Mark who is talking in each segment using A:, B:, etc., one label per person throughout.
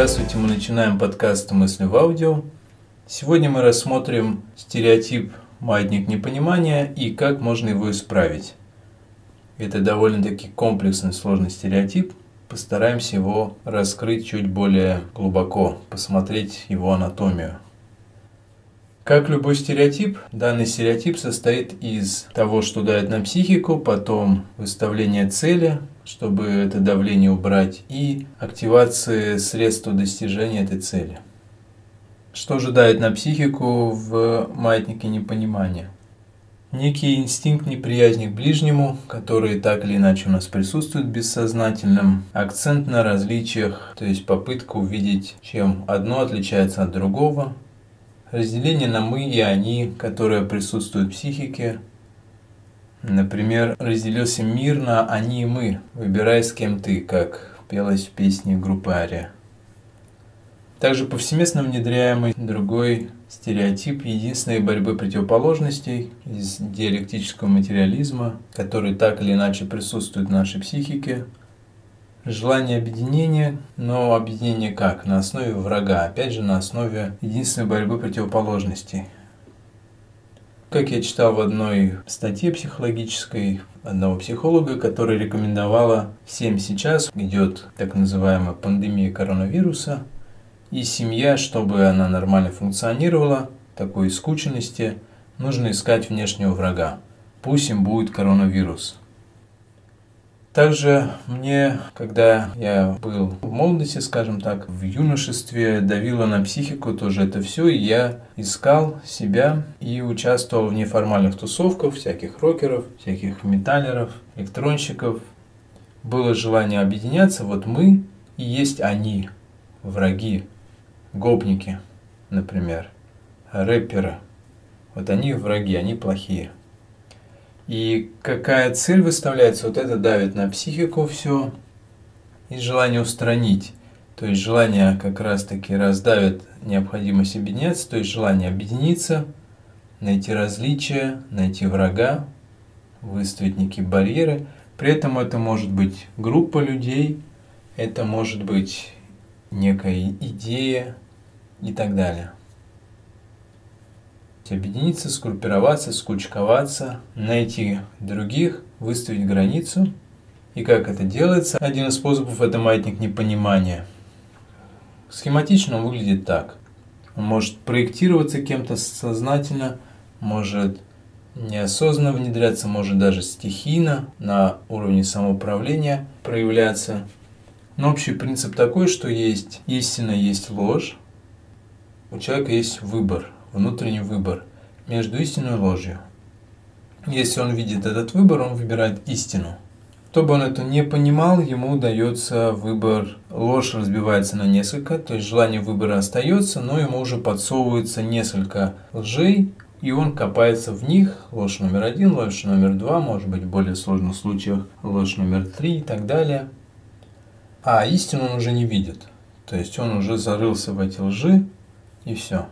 A: Здравствуйте, мы начинаем подкаст «Мысли в аудио». Сегодня мы рассмотрим стереотип «маятник непонимания» и как можно его исправить. Это довольно-таки комплексный, сложный стереотип. Постараемся его раскрыть чуть более глубоко, посмотреть его анатомию. Как любой стереотип, данный стереотип состоит из того, что дает нам психику, потом выставление цели, чтобы это давление убрать, и активации средства достижения этой цели. Что же дает на психику в маятнике непонимания? Некий инстинкт неприязни к ближнему, который так или иначе у нас присутствует бессознательным, акцент на различиях, то есть попытка увидеть, чем одно отличается от другого, разделение на «мы» и «они», которое присутствует в психике. Например, разделился мир на «они» и «мы», выбирай с кем ты, как пелось в песне группы «Ария». Также повсеместно внедряемый другой стереотип единственной борьбы противоположностей из диалектического материализма, который так или иначе присутствует в нашей психике – Желание объединения, но объединение как? На основе врага, опять же на основе единственной борьбы противоположностей. Как я читал в одной статье психологической одного психолога, которая рекомендовала всем сейчас, идет так называемая пандемия коронавируса, и семья, чтобы она нормально функционировала, такой скученности, нужно искать внешнего врага. Пусть им будет коронавирус. Также мне, когда я был в молодости, скажем так, в юношестве, давило на психику тоже это все, и я искал себя и участвовал в неформальных тусовках, всяких рокеров, всяких металлеров, электронщиков. Было желание объединяться, вот мы и есть они, враги, гопники, например, рэперы. Вот они враги, они плохие. И какая цель выставляется, вот это давит на психику все. И желание устранить. То есть желание как раз таки раздавит необходимость объединяться, то есть желание объединиться, найти различия, найти врага, выставить некие барьеры. При этом это может быть группа людей, это может быть некая идея и так далее объединиться, скруппироваться, скучковаться, найти других, выставить границу. И как это делается? Один из способов – это маятник непонимания. Схематично он выглядит так. Он может проектироваться кем-то сознательно, может неосознанно внедряться, может даже стихийно на уровне самоуправления проявляться. Но общий принцип такой, что есть истина, есть ложь. У человека есть выбор – внутренний выбор между истиной и ложью. Если он видит этот выбор, он выбирает истину. Кто бы он это не понимал, ему дается выбор, ложь разбивается на несколько, то есть желание выбора остается, но ему уже подсовывается несколько лжей, и он копается в них, ложь номер один, ложь номер два, может быть в более сложных случаях ложь номер три и так далее. А истину он уже не видит, то есть он уже зарылся в эти лжи, и все.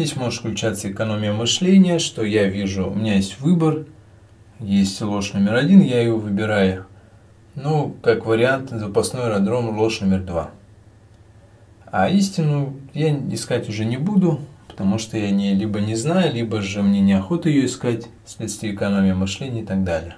A: Здесь может включаться экономия мышления, что я вижу, у меня есть выбор, есть ложь номер один, я ее выбираю. Ну, как вариант, запасной аэродром ложь номер два. А истину я искать уже не буду, потому что я не, либо не знаю, либо же мне неохота ее искать, вследствие экономии мышления и так далее.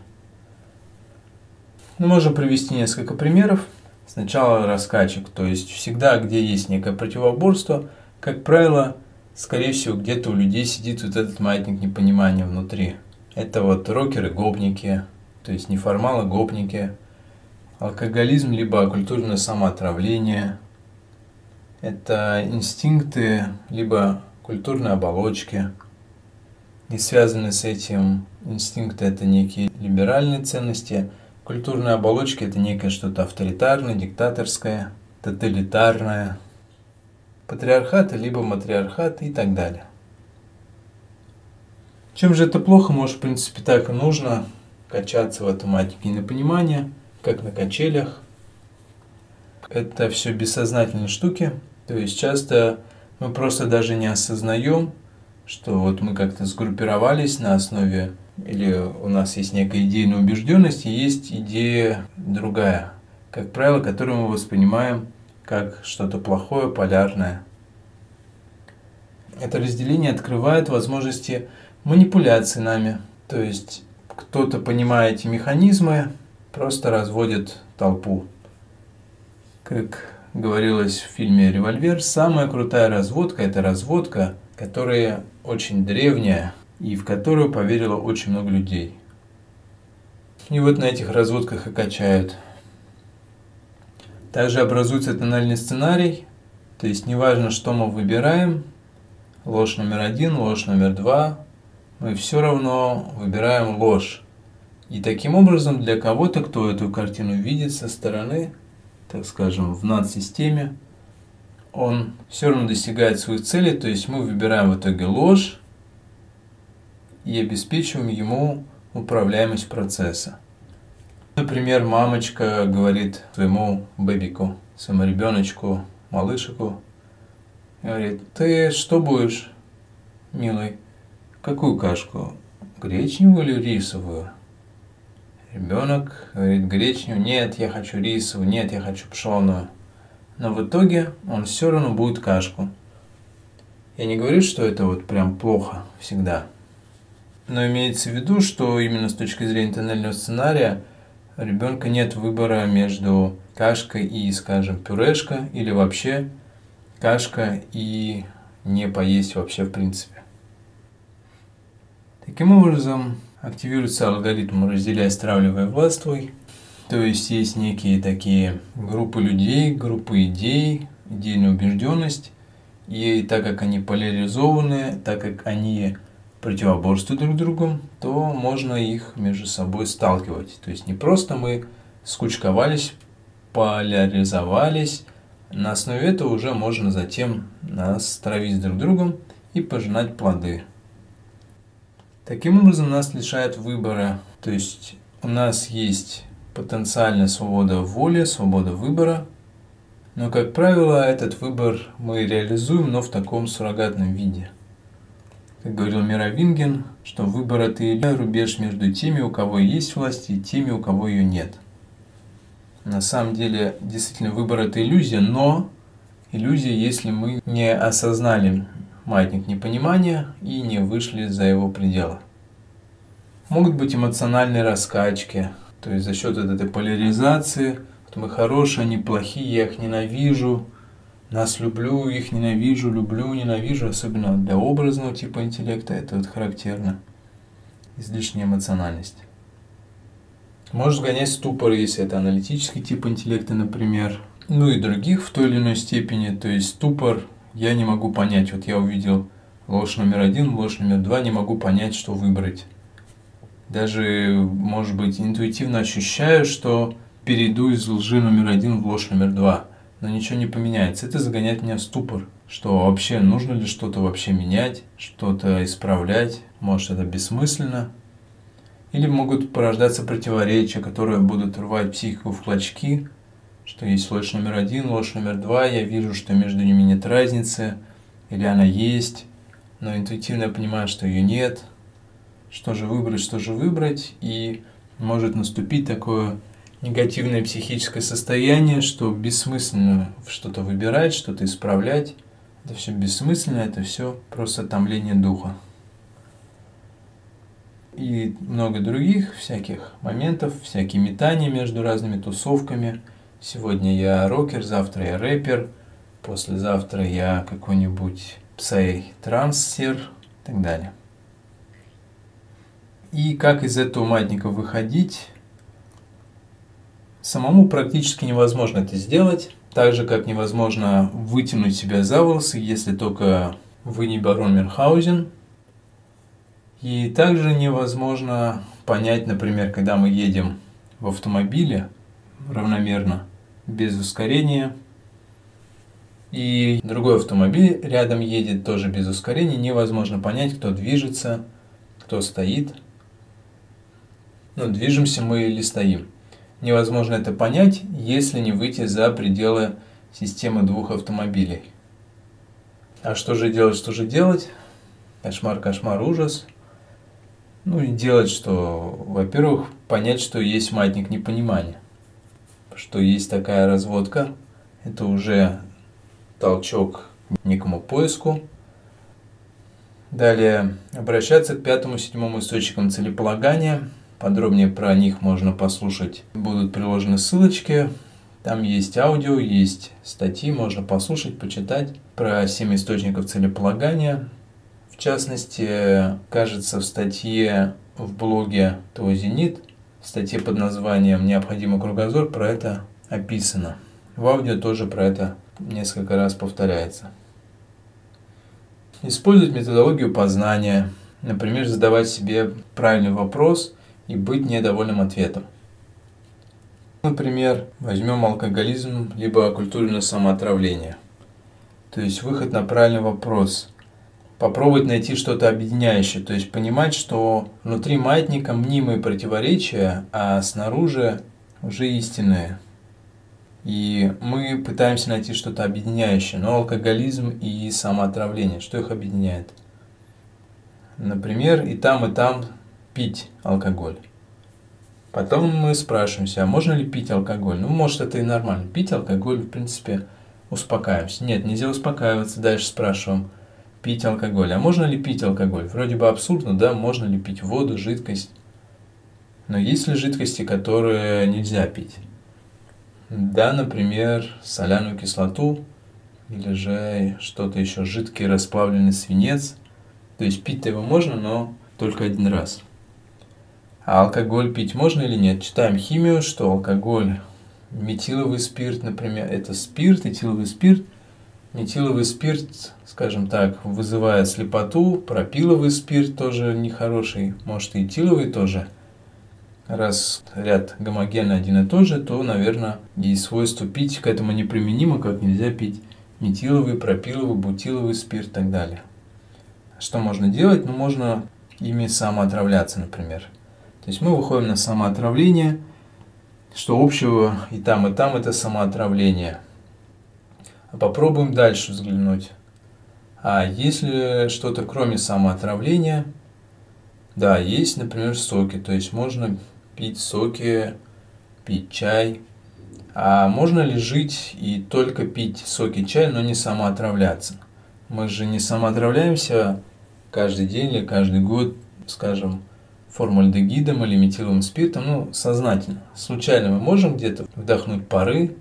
A: Мы можем привести несколько примеров. Сначала раскачек, то есть всегда, где есть некое противоборство, как правило, скорее всего, где-то у людей сидит вот этот маятник непонимания внутри. Это вот рокеры-гопники, то есть неформалы гопники, алкоголизм либо культурное самоотравление, это инстинкты либо культурные оболочки. И связаны с этим инстинкты – это некие либеральные ценности, культурные оболочки – это некое что-то авторитарное, диктаторское, тоталитарное – патриархата, либо матриархат и так далее. Чем же это плохо? Может, в принципе, так и нужно качаться в автоматике на понимание, как на качелях. Это все бессознательные штуки. То есть часто мы просто даже не осознаем, что вот мы как-то сгруппировались на основе, или у нас есть некая идейная убежденность, и есть идея другая, как правило, которую мы воспринимаем как что-то плохое, полярное. Это разделение открывает возможности манипуляции нами. То есть кто-то, понимая эти механизмы, просто разводит толпу. Как говорилось в фильме «Револьвер», самая крутая разводка – это разводка, которая очень древняя и в которую поверило очень много людей. И вот на этих разводках и качают. Также образуется тональный сценарий, то есть неважно, что мы выбираем, ложь номер один, ложь номер два, мы все равно выбираем ложь. И таким образом для кого-то, кто эту картину видит со стороны, так скажем, в над-системе, он все равно достигает своих целей, то есть мы выбираем в итоге ложь и обеспечиваем ему управляемость процесса. Например, мамочка говорит своему бэбику, своему ребеночку, малышику, говорит, ты что будешь, милый? Какую кашку? Гречневую или рисовую? Ребенок говорит гречневую, нет, я хочу рисовую, нет, я хочу пшеную. Но в итоге он все равно будет кашку. Я не говорю, что это вот прям плохо всегда. Но имеется в виду, что именно с точки зрения тоннельного сценария – ребенка нет выбора между кашкой и, скажем, пюрешка или вообще кашка и не поесть вообще в принципе. Таким образом, активируется алгоритм «разделяй, стравливай, властвуй». То есть есть некие такие группы людей, группы идей, идейная убежденность. И так как они поляризованы, так как они противоборствуют друг другу, то можно их между собой сталкивать. То есть не просто мы скучковались, поляризовались, на основе этого уже можно затем нас травить друг другом и пожинать плоды. Таким образом нас лишает выбора, то есть у нас есть потенциальная свобода воли, свобода выбора, но, как правило, этот выбор мы реализуем, но в таком суррогатном виде – как говорил Мировингин, что выбор – это рубеж между теми, у кого есть власть, и теми, у кого ее нет. На самом деле, действительно, выбор – это иллюзия, но иллюзия, если мы не осознали маятник непонимания и не вышли за его пределы. Могут быть эмоциональные раскачки, то есть за счет этой поляризации, вот мы хорошие, они плохие, я их ненавижу – нас люблю, их ненавижу, люблю, ненавижу, особенно для образного типа интеллекта, это вот характерно. Излишняя эмоциональность. Может сгонять ступор, если это аналитический тип интеллекта, например. Ну и других в той или иной степени. То есть ступор я не могу понять. Вот я увидел ложь номер один, ложь номер два, не могу понять, что выбрать. Даже, может быть, интуитивно ощущаю, что перейду из лжи номер один в ложь номер два – но ничего не поменяется. Это загоняет меня в ступор, что вообще нужно ли что-то вообще менять, что-то исправлять, может это бессмысленно. Или могут порождаться противоречия, которые будут рвать психику в клочки, что есть ложь номер один, ложь номер два, я вижу, что между ними нет разницы, или она есть, но интуитивно я понимаю, что ее нет. Что же выбрать, что же выбрать, и может наступить такое негативное психическое состояние, что бессмысленно что-то выбирать, что-то исправлять. Это все бессмысленно, это все просто томление духа. И много других всяких моментов, всякие метания между разными тусовками. Сегодня я рокер, завтра я рэпер, послезавтра я какой-нибудь псай-трансер и так далее. И как из этого маятника выходить? Самому практически невозможно это сделать, так же как невозможно вытянуть себя за волосы, если только вы не барон Мюнхгаузен. И также невозможно понять, например, когда мы едем в автомобиле равномерно, без ускорения, и другой автомобиль рядом едет тоже без ускорения, невозможно понять, кто движется, кто стоит. Ну, движемся мы или стоим невозможно это понять, если не выйти за пределы системы двух автомобилей. А что же делать, что же делать? Кошмар, кошмар, ужас. Ну и делать, что, во-первых, понять, что есть маятник непонимания, что есть такая разводка, Это уже толчок к некому поиску. Далее обращаться к пятому-седьмому источникам целеполагания. Подробнее про них можно послушать. Будут приложены ссылочки. Там есть аудио, есть статьи, можно послушать, почитать про семь источников целеполагания. В частности, кажется, в статье в блоге ТО «Зенит», в статье под названием «Необходимый кругозор» про это описано. В аудио тоже про это несколько раз повторяется. Использовать методологию познания, например, задавать себе правильный вопрос и быть недовольным ответом. Например, возьмем алкоголизм либо культурное самоотравление. То есть выход на правильный вопрос. Попробовать найти что-то объединяющее, то есть понимать, что внутри маятника мнимые противоречия, а снаружи уже истинные. И мы пытаемся найти что-то объединяющее, но алкоголизм и самоотравление, что их объединяет? Например, и там, и там пить алкоголь. Потом мы спрашиваемся, а можно ли пить алкоголь? Ну, может, это и нормально. Пить алкоголь, в принципе, успокаиваемся. Нет, нельзя успокаиваться. Дальше спрашиваем, пить алкоголь. А можно ли пить алкоголь? Вроде бы абсурдно, да, можно ли пить воду, жидкость. Но есть ли жидкости, которые нельзя пить? Да, например, соляную кислоту или же что-то еще, жидкий расплавленный свинец. То есть пить-то его можно, но только один раз. А алкоголь пить можно или нет? Читаем химию, что алкоголь, метиловый спирт, например, это спирт, этиловый спирт. Метиловый спирт, скажем так, вызывает слепоту, пропиловый спирт тоже нехороший, может и этиловый тоже – раз ряд гомогенный один и тот же, то, наверное, и свойство пить к этому неприменимо, как нельзя пить метиловый, пропиловый, бутиловый спирт и так далее. Что можно делать? Ну, можно ими самоотравляться, например. То есть мы выходим на самоотравление, что общего и там, и там это самоотравление. А попробуем дальше взглянуть. А если что-то кроме самоотравления, да, есть, например, соки. То есть можно пить соки, пить чай. А можно ли жить и только пить соки чай, но не самоотравляться? Мы же не самоотравляемся каждый день или каждый год, скажем, формальдегидом или метиловым спиртом, ну, сознательно. Случайно мы можем где-то вдохнуть пары,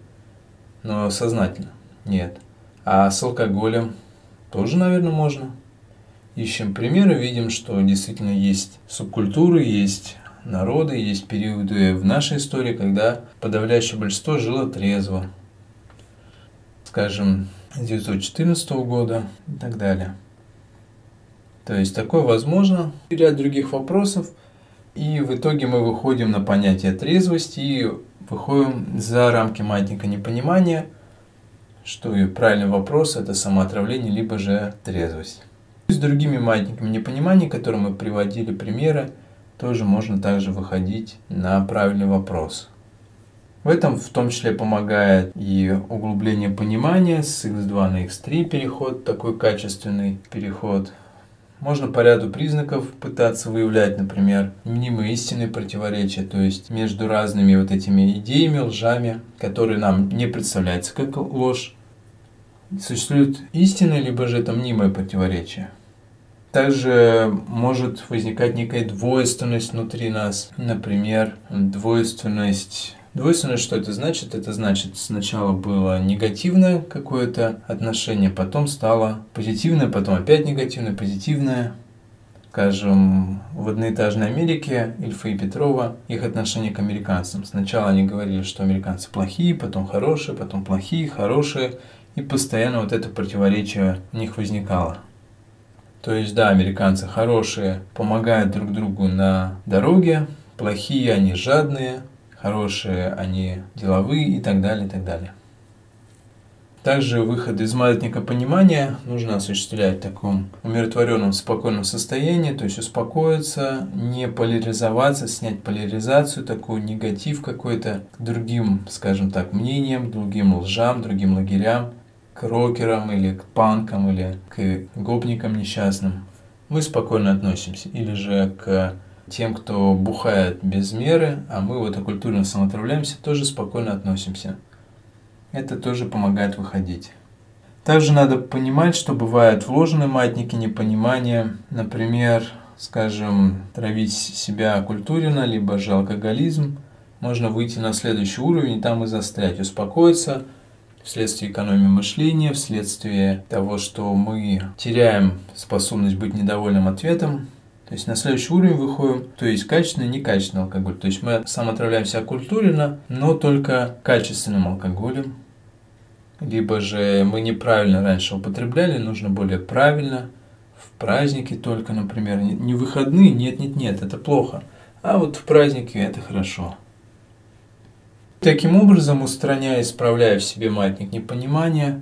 A: но сознательно нет. А с алкоголем тоже, наверное, можно. Ищем примеры, видим, что действительно есть субкультуры, есть народы, есть периоды в нашей истории, когда подавляющее большинство жило трезво. Скажем, 1914 года и так далее. То есть такое возможно. И ряд других вопросов. И в итоге мы выходим на понятие трезвости и выходим за рамки маятника непонимания, что и правильный вопрос – это самоотравление, либо же трезвость. С другими маятниками непонимания, которые мы приводили примеры, тоже можно также выходить на правильный вопрос. В этом в том числе помогает и углубление понимания с x2 на x3 переход, такой качественный переход. Можно по ряду признаков пытаться выявлять, например, мнимые истинные противоречия, то есть между разными вот этими идеями, лжами, которые нам не представляются как ложь. Существует истинное, либо же это мнимое противоречие. Также может возникать некая двойственность внутри нас. Например, двойственность Двойственность, что это значит? Это значит, сначала было негативное какое-то отношение, потом стало позитивное, потом опять негативное, позитивное. Скажем, в одноэтажной Америке Ильфа и Петрова, их отношение к американцам. Сначала они говорили, что американцы плохие, потом хорошие, потом плохие, хорошие. И постоянно вот это противоречие у них возникало. То есть, да, американцы хорошие, помогают друг другу на дороге, плохие они жадные, хорошие они деловые и так далее, и так далее. Также выход из маятника понимания нужно осуществлять в таком умиротворенном, спокойном состоянии, то есть успокоиться, не поляризоваться, снять поляризацию, такой негатив какой-то к другим, скажем так, мнениям, другим лжам, другим лагерям, к рокерам или к панкам или к гопникам несчастным, мы спокойно относимся. Или же к тем, кто бухает без меры, а мы вот оккультурно самоотравляемся, тоже спокойно относимся. это тоже помогает выходить. Также надо понимать, что бывают вложенные маятники непонимания, например, скажем, травить себя культурно, либо же алкоголизм, можно выйти на следующий уровень и там и застрять, успокоиться вследствие экономии мышления, вследствие того, что мы теряем способность быть недовольным ответом, то есть на следующий уровень выходим, то есть качественный, некачественный алкоголь. То есть мы сам отравляем себя культурно, но только качественным алкоголем. Либо же мы неправильно раньше употребляли, нужно более правильно. В праздники только, например, не выходные, нет, нет, нет, это плохо. А вот в праздники это хорошо. Таким образом, устраняя и исправляя в себе маятник непонимания,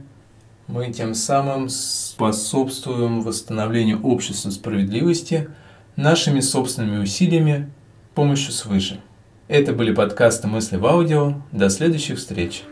A: мы тем самым способствуем восстановлению общества справедливости – нашими собственными усилиями, помощью свыше. Это были подкасты «Мысли в аудио». До следующих встреч!